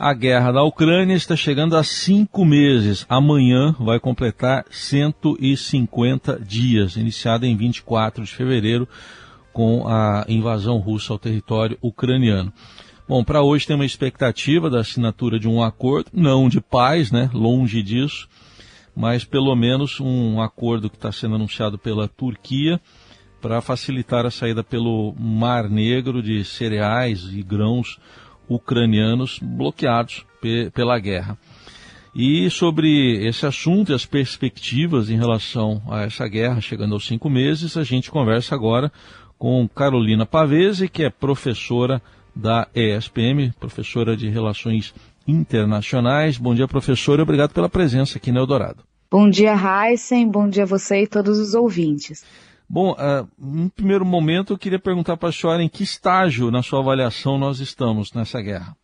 A guerra da Ucrânia está chegando a cinco meses. Amanhã vai completar 150 dias, iniciada em 24 de fevereiro, com a invasão russa ao território ucraniano. Bom, para hoje tem uma expectativa da assinatura de um acordo, não de paz, né? Longe disso, mas pelo menos um acordo que está sendo anunciado pela Turquia para facilitar a saída pelo Mar Negro de cereais e grãos ucranianos bloqueados pe pela guerra. E sobre esse assunto e as perspectivas em relação a essa guerra chegando aos cinco meses, a gente conversa agora com Carolina Pavese, que é professora da ESPM, professora de Relações Internacionais. Bom dia, professora, obrigado pela presença aqui no Eldorado. Bom dia, Heisen, bom dia a você e todos os ouvintes. Bom, uh, no primeiro momento eu queria perguntar para a senhora em que estágio na sua avaliação nós estamos nessa guerra.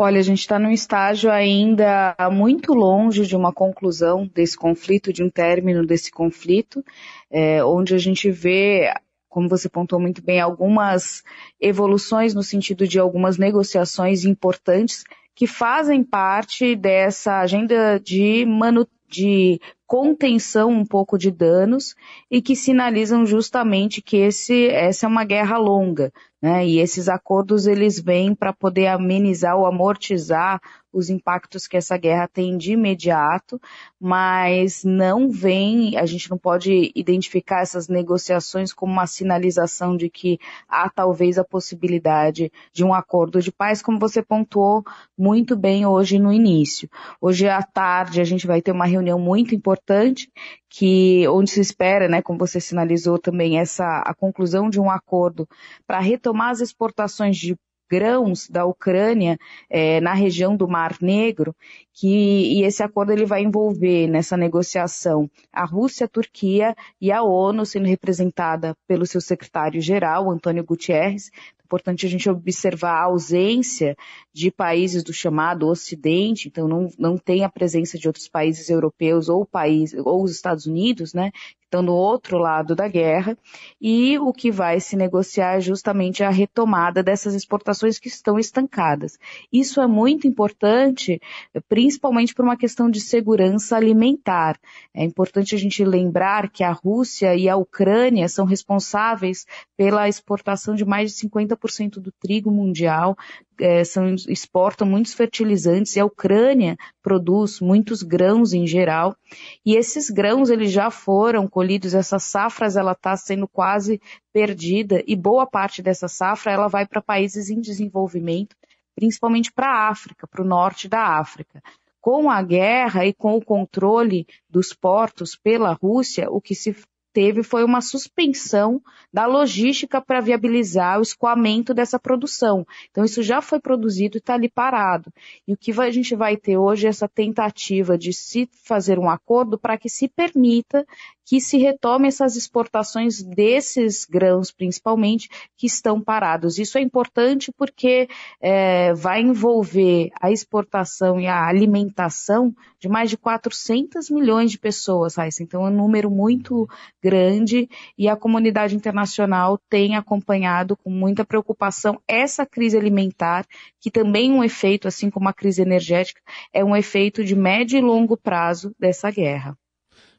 Olha, a gente está num estágio ainda muito longe de uma conclusão desse conflito, de um término desse conflito, é, onde a gente vê, como você pontuou muito bem, algumas evoluções no sentido de algumas negociações importantes que fazem parte dessa agenda de manutenção de contenção um pouco de danos e que sinalizam justamente que esse, essa é uma guerra longa, né? E esses acordos eles vêm para poder amenizar ou amortizar os impactos que essa guerra tem de imediato, mas não vem, a gente não pode identificar essas negociações como uma sinalização de que há talvez a possibilidade de um acordo de paz, como você pontuou muito bem hoje no início. Hoje à tarde a gente vai ter uma reunião muito importante que onde se espera, né, como você sinalizou também, essa a conclusão de um acordo para retomar as exportações de grãos da Ucrânia é, na região do Mar Negro, que e esse acordo ele vai envolver nessa negociação a Rússia, a Turquia e a ONU sendo representada pelo seu secretário-geral, Antônio Gutierrez, importante a gente observar a ausência de países do chamado Ocidente, então não, não tem a presença de outros países europeus ou país, ou os Estados Unidos, né, estão no outro lado da guerra, e o que vai se negociar é justamente a retomada dessas exportações que estão estancadas. Isso é muito importante, principalmente por uma questão de segurança alimentar. É importante a gente lembrar que a Rússia e a Ucrânia são responsáveis pela exportação de mais de 50 50% do trigo mundial, é, são, exportam muitos fertilizantes e a Ucrânia produz muitos grãos em geral. E esses grãos eles já foram colhidos, essas safras ela está sendo quase perdida e boa parte dessa safra ela vai para países em desenvolvimento, principalmente para a África, para o norte da África com a guerra e com o controle dos portos pela Rússia, o que se teve foi uma suspensão da logística para viabilizar o escoamento dessa produção. Então, isso já foi produzido e está ali parado. E o que a gente vai ter hoje é essa tentativa de se fazer um acordo para que se permita que se retome essas exportações desses grãos, principalmente, que estão parados. Isso é importante porque é, vai envolver a exportação e a alimentação de mais de 400 milhões de pessoas, Raíssa. Então é um número muito grande e a comunidade internacional tem acompanhado com muita preocupação essa crise alimentar, que também é um efeito, assim como a crise energética, é um efeito de médio e longo prazo dessa guerra.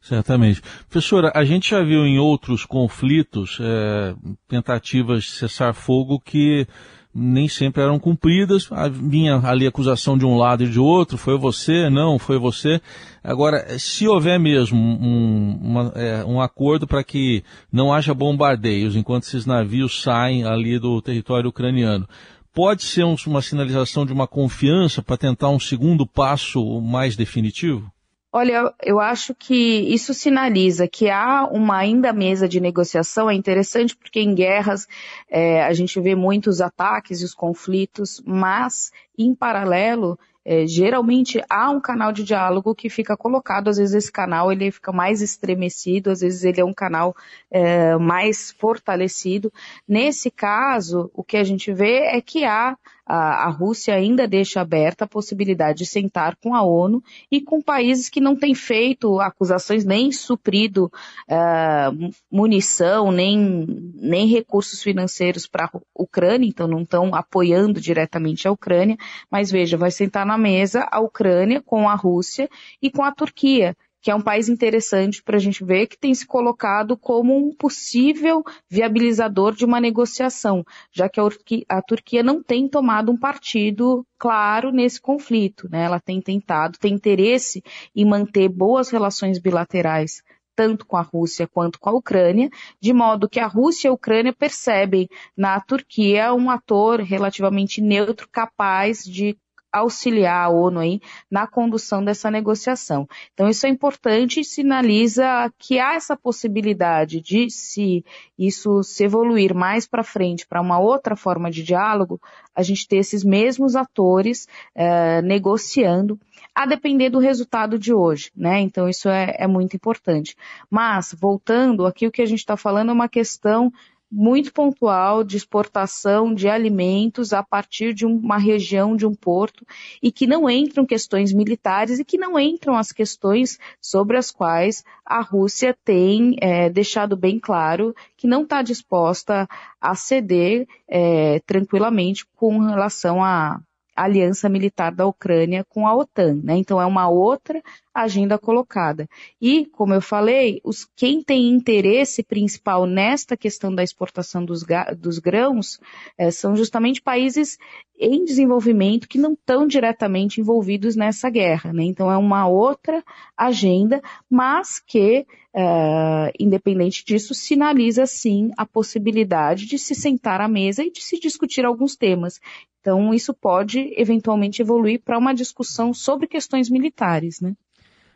Certamente. Professora, a gente já viu em outros conflitos é, tentativas de cessar fogo que nem sempre eram cumpridas. Vinha ali acusação de um lado e de outro, foi você, não, foi você. Agora, se houver mesmo um, uma, é, um acordo para que não haja bombardeios enquanto esses navios saem ali do território ucraniano, pode ser um, uma sinalização de uma confiança para tentar um segundo passo mais definitivo? Olha, eu acho que isso sinaliza que há uma ainda mesa de negociação. É interessante porque em guerras é, a gente vê muitos ataques e os conflitos, mas em paralelo é, geralmente há um canal de diálogo que fica colocado, às vezes esse canal ele fica mais estremecido, às vezes ele é um canal é, mais fortalecido. Nesse caso, o que a gente vê é que há a, a Rússia ainda deixa aberta a possibilidade de sentar com a ONU e com países que não têm feito acusações nem suprido uh, munição, nem, nem recursos financeiros para a Ucrânia, então não estão apoiando diretamente a Ucrânia, mas veja, vai sentar na mesa a Ucrânia com a Rússia e com a Turquia, que é um país interessante para a gente ver, que tem se colocado como um possível viabilizador de uma negociação, já que a, Turquia não tem tomado um partido claro nesse conflito. Né? Ela tem tentado, tem interesse em manter boas relações bilaterais tanto com a Rússia quanto com a Ucrânia, de modo que a Rússia e a Ucrânia percebem na Turquia um ator relativamente neutro capaz de auxiliar a ONU aí na condução dessa negociação. Então isso é importante e sinaliza que há essa possibilidade de se isso se evoluir mais para frente para uma outra forma de diálogo, a gente ter esses mesmos atores eh, negociando, a depender do resultado de hoje, né? Então isso é, é muito importante. Mas voltando aqui o que a gente está falando é uma questão muito pontual de exportação de alimentos a partir de uma região, de um porto, e que não entram questões militares e que não entram as questões sobre as quais a Rússia tem é, deixado bem claro que não está disposta a ceder é, tranquilamente com relação a, aliança militar da Ucrânia com a OTAN, né? Então é uma outra agenda colocada. E, como eu falei, os, quem tem interesse principal nesta questão da exportação dos, dos grãos é, são justamente países em desenvolvimento que não estão diretamente envolvidos nessa guerra, né? Então é uma outra agenda, mas que Uh, independente disso, sinaliza sim a possibilidade de se sentar à mesa e de se discutir alguns temas. Então, isso pode eventualmente evoluir para uma discussão sobre questões militares, né?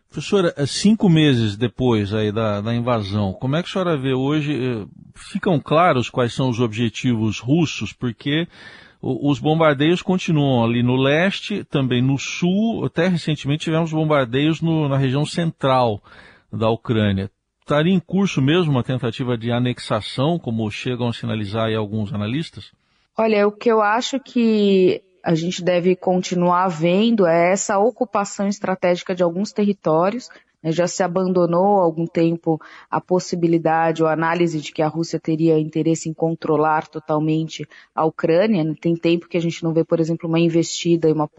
Professora, é, cinco meses depois aí da, da, invasão, como é que a senhora vê hoje? Eh, ficam claros quais são os objetivos russos? Porque os bombardeios continuam ali no leste, também no sul, até recentemente tivemos bombardeios no, na região central da Ucrânia. Estaria em curso mesmo uma tentativa de anexação, como chegam a sinalizar aí alguns analistas? Olha, o que eu acho que a gente deve continuar vendo é essa ocupação estratégica de alguns territórios já se abandonou há algum tempo a possibilidade ou a análise de que a Rússia teria interesse em controlar totalmente a Ucrânia. Né. Tem tempo que a gente não vê, por exemplo, uma investida e uma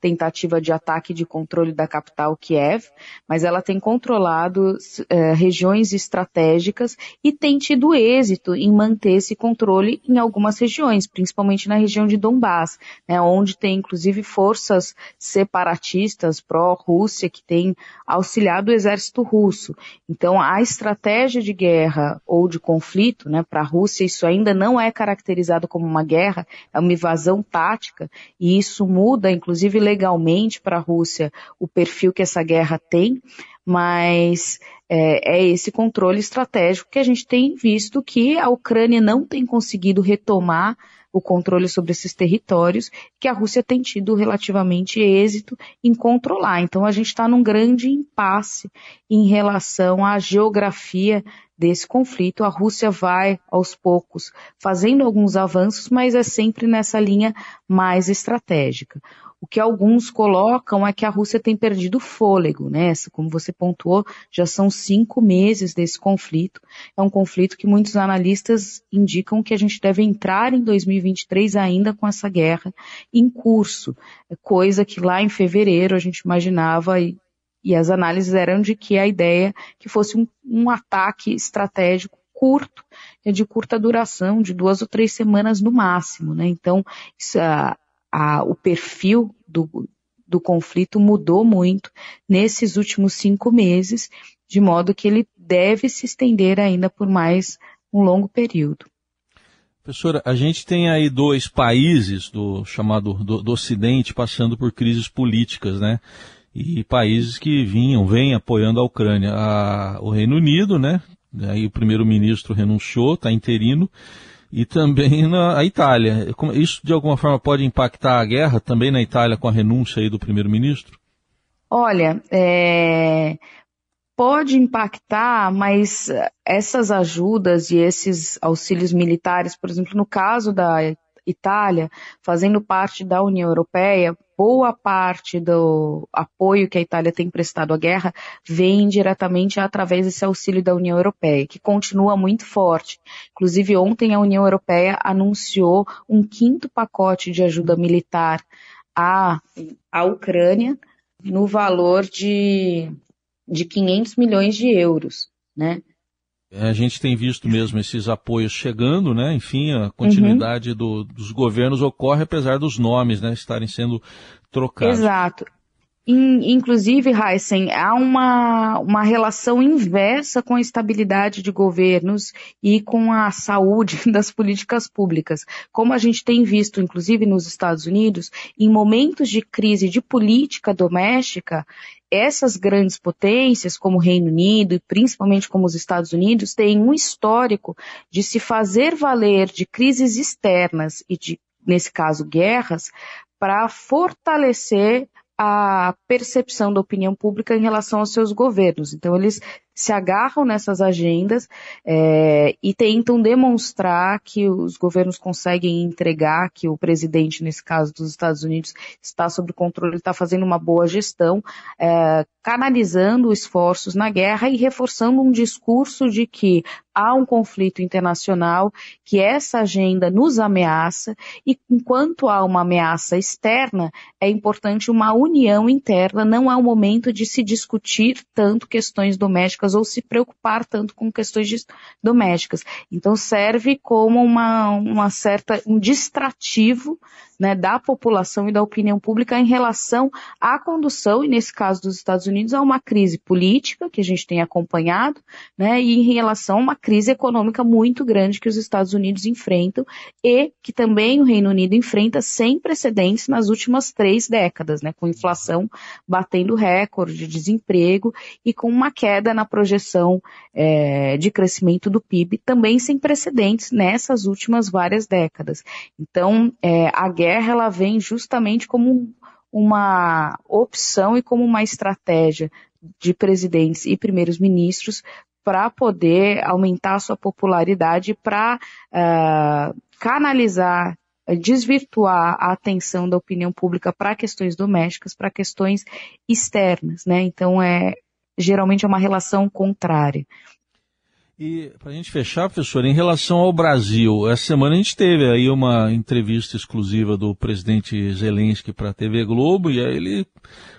tentativa de ataque de controle da capital Kiev, mas ela tem controlado é, regiões estratégicas e tem tido êxito em manter esse controle em algumas regiões, principalmente na região de Donbass, né, onde tem inclusive forças separatistas pró-Rússia que têm auxiliado do exército russo. Então, a estratégia de guerra ou de conflito, né, para a Rússia, isso ainda não é caracterizado como uma guerra, é uma invasão tática, e isso muda, inclusive legalmente, para a Rússia o perfil que essa guerra tem, mas é, é, esse controle estratégico que a gente tem visto que a Ucrânia não tem conseguido retomar o controle sobre esses territórios, que a Rússia tem tido relativamente êxito em controlar. Então a gente está num grande impasse em relação à geografia desse conflito. A Rússia vai, aos poucos, fazendo alguns avanços, mas é sempre nessa linha mais estratégica. O que alguns colocam é que a Rússia tem perdido fôlego, né? Como você pontuou, já são cinco meses desse conflito. É um conflito que muitos analistas indicam que a gente deve entrar em 2023 ainda com essa guerra em curso, coisa que lá em fevereiro a gente imaginava e, e as análises eram de que a ideia que fosse um, um ataque estratégico curto, de curta duração, de duas ou três semanas no máximo, né? Então, isso, o perfil do, do conflito mudou muito nesses últimos cinco meses, de modo que ele deve se estender ainda por mais um longo período. Professora, a gente tem aí dois países do chamado do, do Ocidente passando por crises políticas, né? E países que vinham, vêm apoiando a Ucrânia. A, o Reino Unido, né? Aí o primeiro-ministro renunciou, está interino e também na Itália. Isso de alguma forma pode impactar a guerra também na Itália com a renúncia aí do primeiro-ministro? Olha, é, pode impactar, mas essas ajudas e esses auxílios militares, por exemplo, no caso da Itália, fazendo parte da União Europeia, boa parte do apoio que a Itália tem prestado à guerra vem diretamente através desse auxílio da União Europeia, que continua muito forte. Inclusive, ontem a União Europeia anunciou um quinto pacote de ajuda militar à, à Ucrânia no valor de, de 500 milhões de euros, né? A gente tem visto mesmo esses apoios chegando, né? Enfim, a continuidade uhum. do, dos governos ocorre apesar dos nomes, né, estarem sendo trocados. Exato. Inclusive, Heisen, há uma, uma relação inversa com a estabilidade de governos e com a saúde das políticas públicas. Como a gente tem visto, inclusive nos Estados Unidos, em momentos de crise de política doméstica, essas grandes potências, como o Reino Unido e principalmente como os Estados Unidos, têm um histórico de se fazer valer de crises externas e de, nesse caso, guerras, para fortalecer a percepção da opinião pública em relação aos seus governos. Então, eles se agarram nessas agendas é, e tentam demonstrar que os governos conseguem entregar, que o presidente, nesse caso dos Estados Unidos, está sob controle, está fazendo uma boa gestão, é, canalizando esforços na guerra e reforçando um discurso de que há um conflito internacional, que essa agenda nos ameaça e enquanto há uma ameaça externa, é importante uma união interna, não é o momento de se discutir tanto questões domésticas domésticas ou se preocupar tanto com questões domésticas. Então serve como uma, uma certa, um distrativo né, da população e da opinião pública em relação à condução, e nesse caso dos Estados Unidos, a uma crise política que a gente tem acompanhado, né, e em relação a uma crise econômica muito grande que os Estados Unidos enfrentam e que também o Reino Unido enfrenta sem precedentes nas últimas três décadas, né, com inflação batendo recorde, de desemprego e com uma queda na projeção é, de crescimento do PIB também sem precedentes nessas últimas várias décadas. Então, é, a guerra ela vem justamente como uma opção e como uma estratégia de presidentes e primeiros ministros para poder aumentar a sua popularidade, para uh, canalizar, desvirtuar a atenção da opinião pública para questões domésticas, para questões externas, né? Então é geralmente é uma relação contrária. E para a gente fechar, professor, em relação ao Brasil, essa semana a gente teve aí uma entrevista exclusiva do presidente Zelensky para a TV Globo e aí ele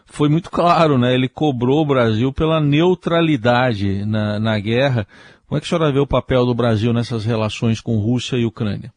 foi muito claro, né? Ele cobrou o Brasil pela neutralidade na, na guerra. Como é que a senhora vê o papel do Brasil nessas relações com Rússia e Ucrânia?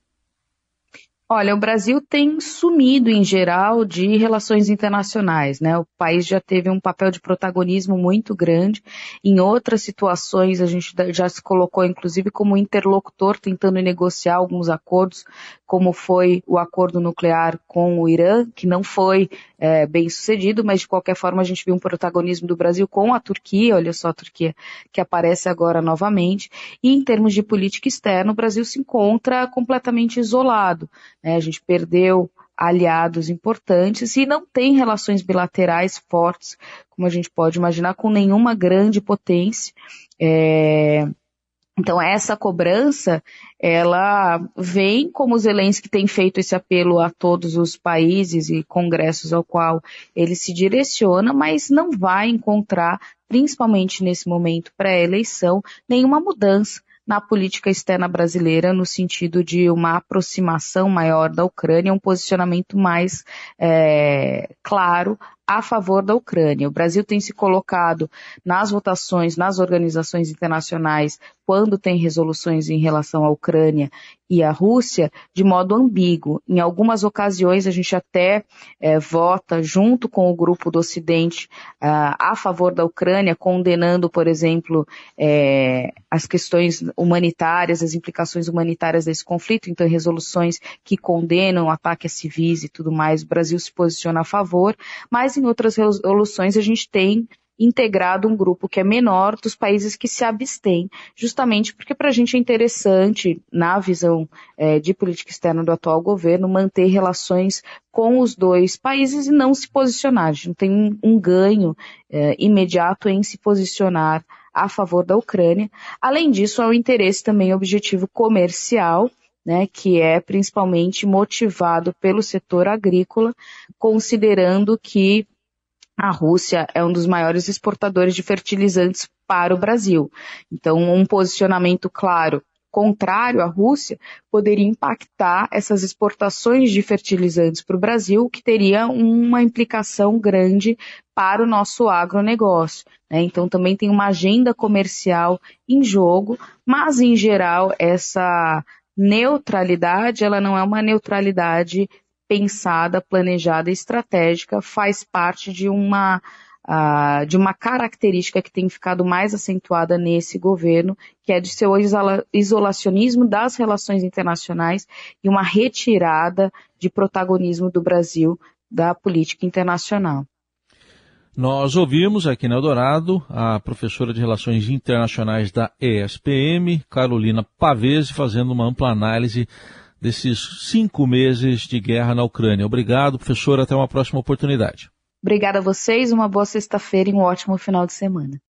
Olha, o Brasil tem sumido em geral de relações internacionais, né? O país já teve um papel de protagonismo muito grande. Em outras situações, a gente já se colocou, inclusive, como interlocutor, tentando negociar alguns acordos, como foi o acordo nuclear com o Irã, que não foi é, bem sucedido, mas de qualquer forma a gente viu um protagonismo do Brasil com a Turquia, olha só a Turquia que aparece agora novamente. E em termos de política externa, o Brasil se encontra completamente isolado. Né? A gente perdeu aliados importantes e não tem relações bilaterais fortes, como a gente pode imaginar, com nenhuma grande potência. É... Então essa cobrança, ela vem como Zelensky tem feito esse apelo a todos os países e congressos ao qual ele se direciona, mas não vai encontrar, principalmente nesse momento pré-eleição, nenhuma mudança na política externa brasileira, no sentido de uma aproximação maior da Ucrânia, um posicionamento mais é, claro a favor da Ucrânia. O Brasil tem se colocado nas votações, nas organizações internacionais, quando tem resoluções em relação à Ucrânia e à Rússia, de modo ambíguo. Em algumas ocasiões, a gente até é, vota junto com o grupo do Ocidente uh, a favor da Ucrânia, condenando, por exemplo, é, as questões humanitárias, as implicações humanitárias desse conflito. Então, resoluções que condenam ataque a civis e tudo mais, o Brasil se posiciona a favor, mas em outras resoluções a gente tem integrado um grupo que é menor dos países que se abstêm, justamente porque para a gente é interessante, na visão é, de política externa do atual governo, manter relações com os dois países e não se posicionar. A gente não tem um, um ganho é, imediato em se posicionar a favor da Ucrânia. Além disso, há o interesse também objetivo comercial né, que é principalmente motivado pelo setor agrícola, considerando que a Rússia é um dos maiores exportadores de fertilizantes para o Brasil. Então, um posicionamento claro contrário à Rússia poderia impactar essas exportações de fertilizantes para o Brasil, que teria uma implicação grande para o nosso agronegócio. Né? Então também tem uma agenda comercial em jogo, mas em geral essa neutralidade ela não é uma neutralidade pensada, planejada, estratégica, faz parte de uma uh, de uma característica que tem ficado mais acentuada nesse governo, que é de seu isolacionismo das relações internacionais e uma retirada de protagonismo do Brasil da política internacional. Nós ouvimos aqui no Eldorado a professora de Relações Internacionais da ESPM, Carolina Pavese, fazendo uma ampla análise desses cinco meses de guerra na Ucrânia. Obrigado, professora. Até uma próxima oportunidade. Obrigada a vocês, uma boa sexta-feira e um ótimo final de semana.